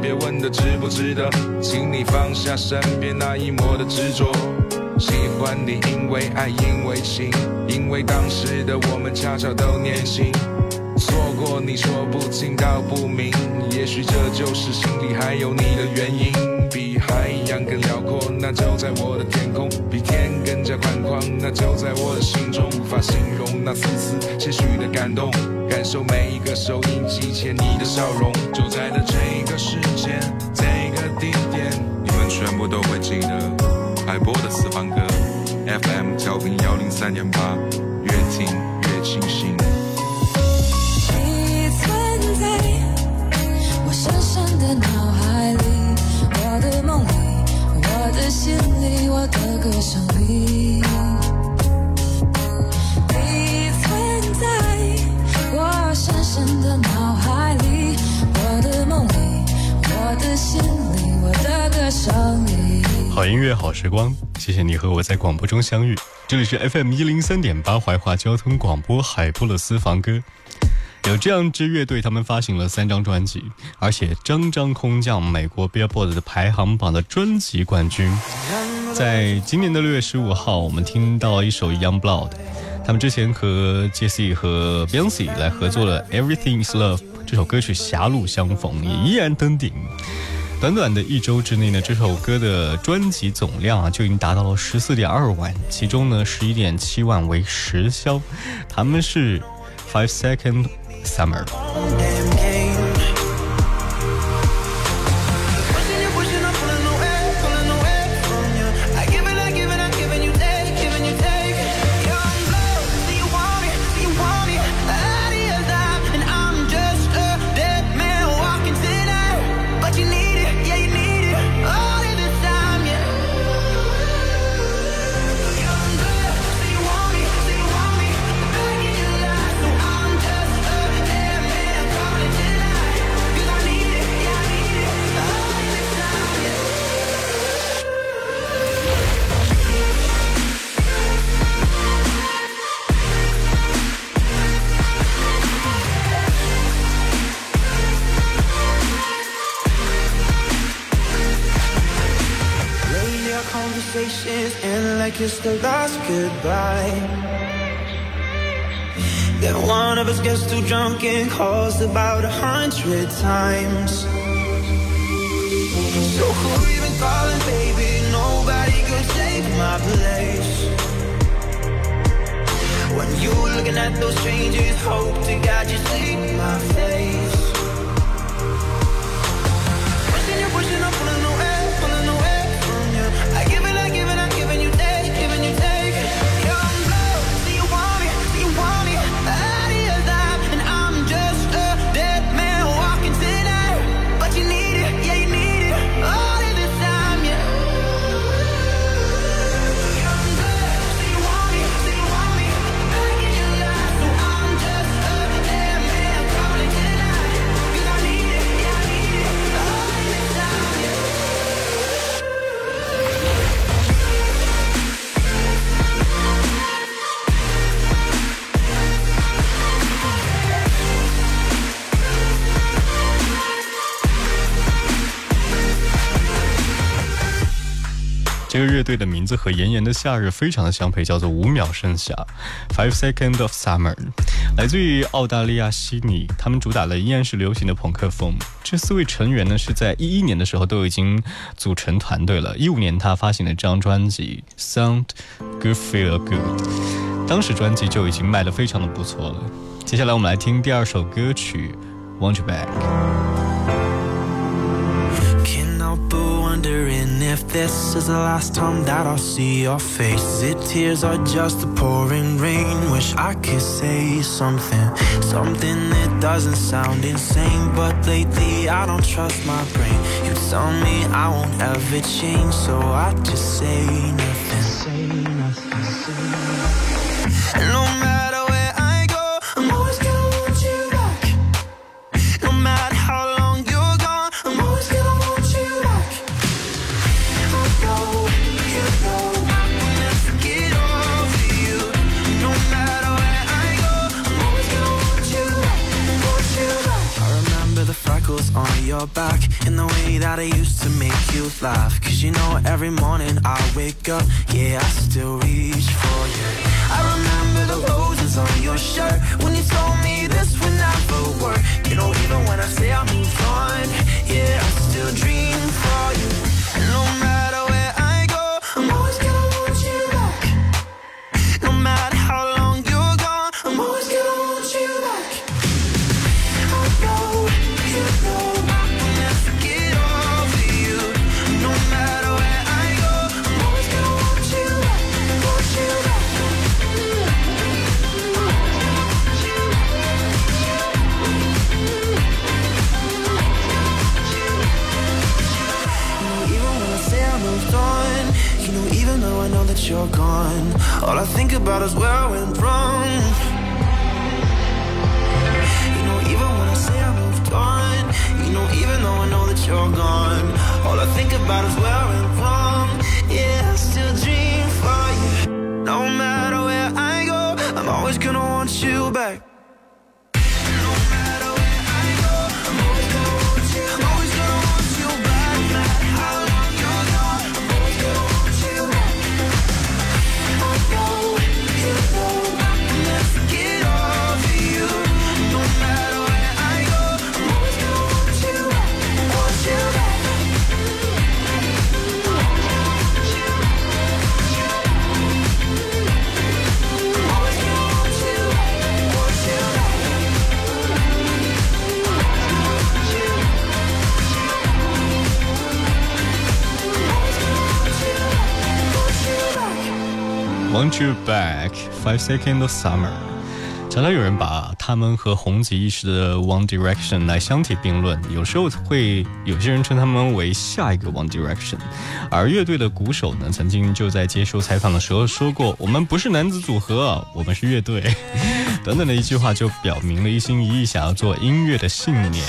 别问的值不值得，请你放下身边那一抹的执着。喜欢你，因为爱，因为情，因为当时的我们恰巧都年轻。错过你说不清道不明，也许这就是心里还有你的原因。比海洋更辽阔，那就在我的天空；比天加宽广，那就在我的心中。无法形容那丝丝些许的感动，感受每一个收音机前你的笑容。就在的这个时间，这个地点，你们全部都会记得海波的私房歌，FM 调频幺零三点八，越听乐，好时光，谢谢你和我在广播中相遇。这里是 FM 一零三点八怀化交通广播海波的私房歌。有这样一支乐队，他们发行了三张专辑，而且张张空降美国 Billboard 的排行榜的专辑冠军。在今年的六月十五号，我们听到一首 Young Blood，他们之前和 Jesse 和 Beyonce 来合作了 Everything Is Love 这首歌曲，狭路相逢也依然登顶。短短的一周之内呢，这首歌的专辑总量啊就已经达到了十四点二万，其中呢十一点七万为实销。他们是 Five Second Summer。Goodbye. Then one of us gets too drunk and calls about a hundred times. So who been calling, baby? Nobody could take my place. When you looking at those strangers, hope to God you see my face. 队的名字和炎炎的夏日非常的相配，叫做五秒盛夏 （Five Seconds of Summer），来自于澳大利亚悉尼。他们主打的依然是流行的朋克风。这四位成员呢是在一一年的时候都已经组成团队了。一五年他发行了这张专辑《Sound Good Feel Good》，当时专辑就已经卖得非常的不错了。接下来我们来听第二首歌曲《Want You Back》。If this is the last time that I'll see your face. Is it tears or just the pouring rain? Wish I could say something, something that doesn't sound insane. But lately I don't trust my brain. You tell me I won't ever change, so I just say nothing. On your back and the way that I used to make you laugh. Cause you know, every morning I wake up, yeah, I still reach for you. I remember the roses on your shirt when you told me this would never work. You know, even when I say I you're all I think about is where I went wrong. You know, even when I say I moved on, you know, even though I know that you're gone, all I think about is where I went wrong. Want You Back, Five Second of Summer。常常有人把他们和红极一时的 One Direction 来相提并论，有时候会有些人称他们为下一个 One Direction。而乐队的鼓手呢，曾经就在接受采访的时候说过：“我们不是男子组合，我们是乐队。”等等的一句话就表明了一心一意想要做音乐的信念。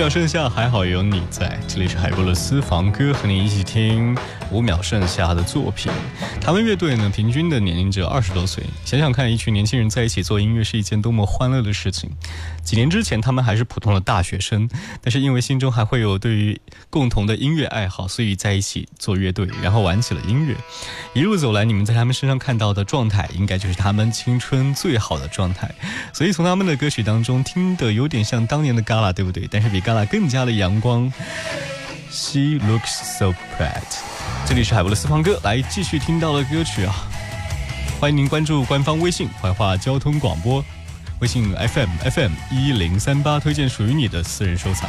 秒剩下，还好有你在。这里是海波勒私房歌，和你一起听五秒剩下的作品。他们乐队呢，平均的年龄只有二十多岁。想想看，一群年轻人在一起做音乐是一件多么欢乐的事情。几年之前，他们还是普通的大学生，但是因为心中还会有对于共同的音乐爱好，所以在一起做乐队，然后玩起了音乐。一路走来，你们在他们身上看到的状态，应该就是他们青春最好的状态。所以从他们的歌曲当中听的有点像当年的 Gala，对不对？但是比 Gala 更加的阳光。She looks so bright。这里是海波的私房歌，来继续听到的歌曲啊！欢迎您关注官方微信“怀化交通广播”，微信 FM FM 一零三八，推荐属于你的私人收藏。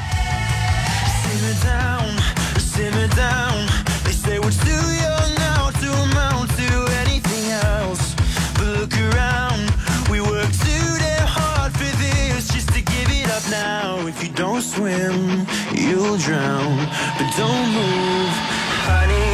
Swim, you'll drown. But don't move, honey.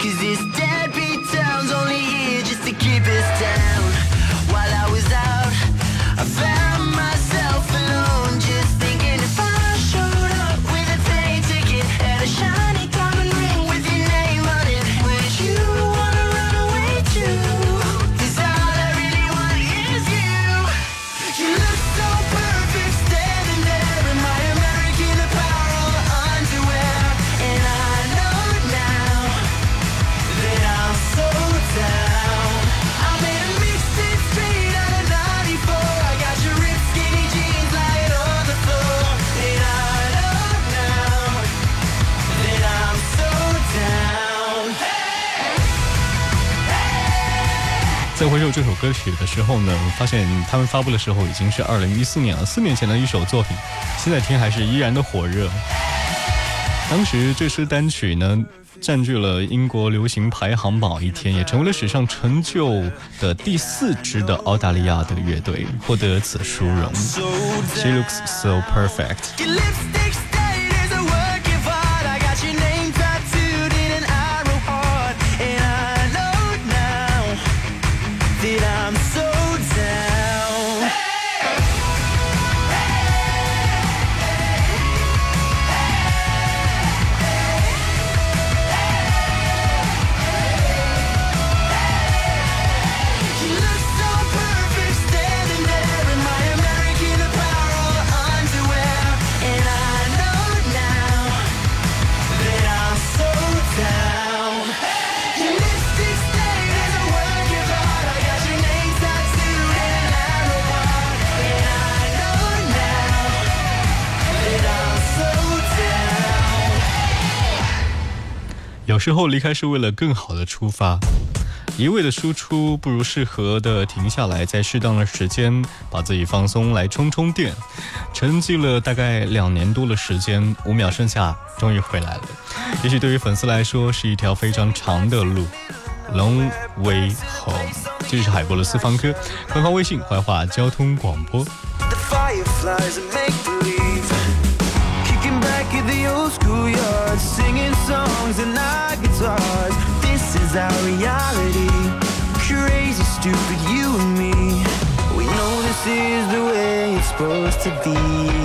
Cause this deadbeat town's only here just to keep us down. 在回首这首歌曲的时候呢，发现他们发布的时候已经是二零一四年了，四年前的一首作品，现在听还是依然的火热。当时这支单曲呢，占据了英国流行排行榜一天，也成为了史上成就的第四支的澳大利亚的乐队获得此殊荣。She looks so perfect。时候离开是为了更好的出发，一味的输出不如适合的停下来，在适当的时间把自己放松，来充充电。沉寂了大概两年多的时间，五秒剩下，终于回来了。也许对于粉丝来说是一条非常长的路，Long way home。这是海波的私房歌，官方微信怀化交通广播。The schoolyard, singing songs and our guitars. This is our reality. Crazy, stupid, you and me. We know this is the way it's supposed to be.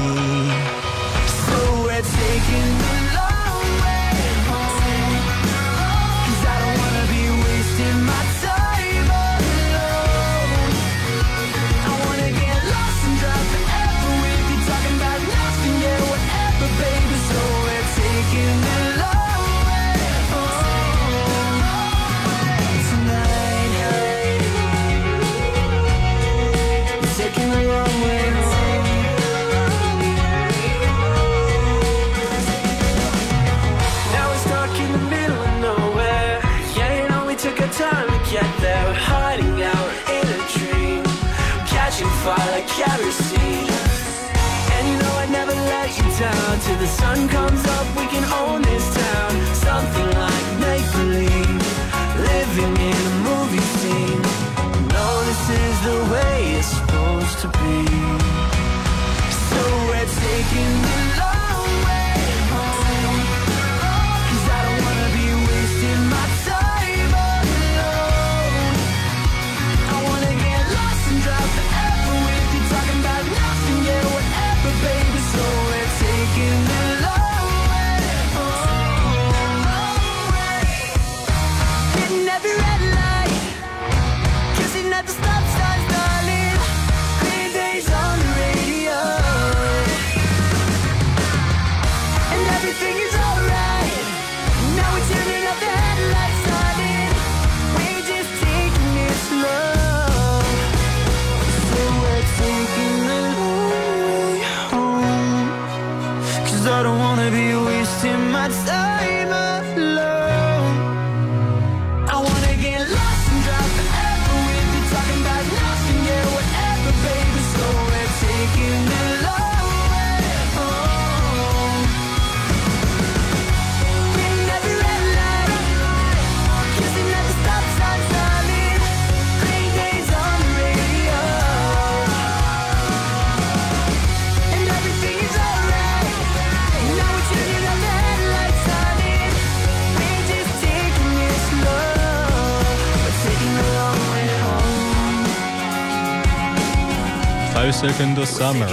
second summer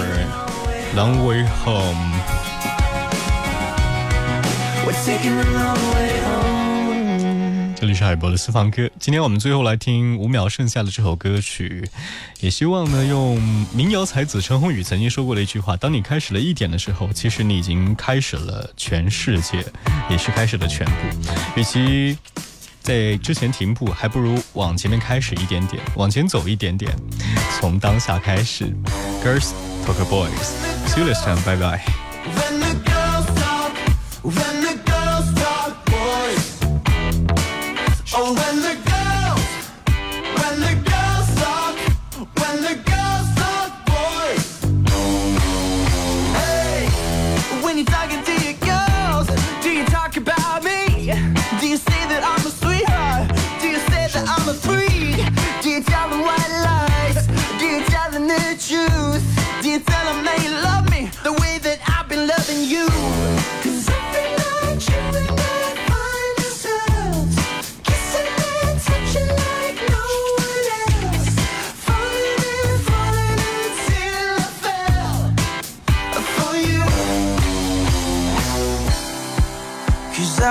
long way home. 这里是海博的私房歌。今天我们最后来听五秒剩下的这首歌曲也希望呢用民谣才子陈鸿宇曾经说过的一句话当你开始了一点的时候其实你已经开始了全世界也是开始了全部。与其在之前停步还不如往前面开始一点点往前走一点点从当下开始 girls talk about boys see you next time bye bye when the girls don't when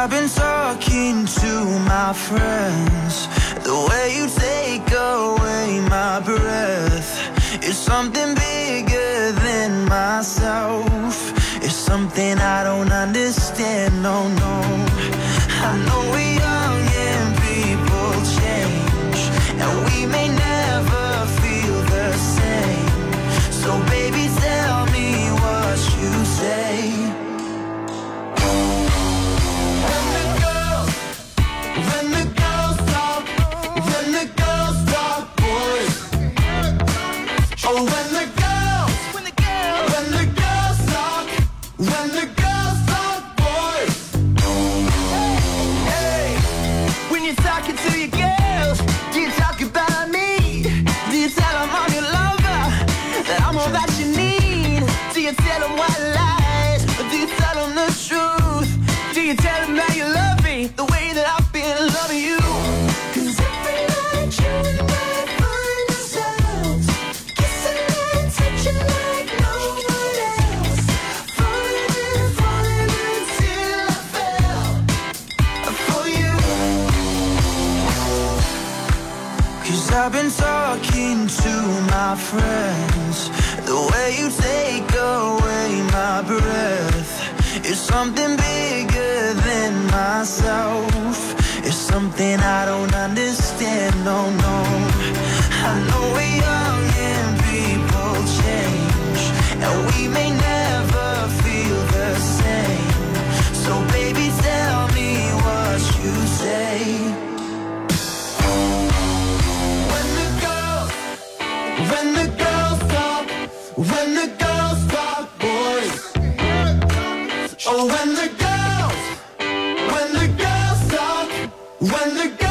I've been talking to my friends. The way you take away my breath is something bigger than myself. It's something I don't understand, no, no. when the Cause I've been talking to my friends. The way you take away my breath Is something bigger than myself. It's something I don't understand, no, no. I know we're young and people change And we may When the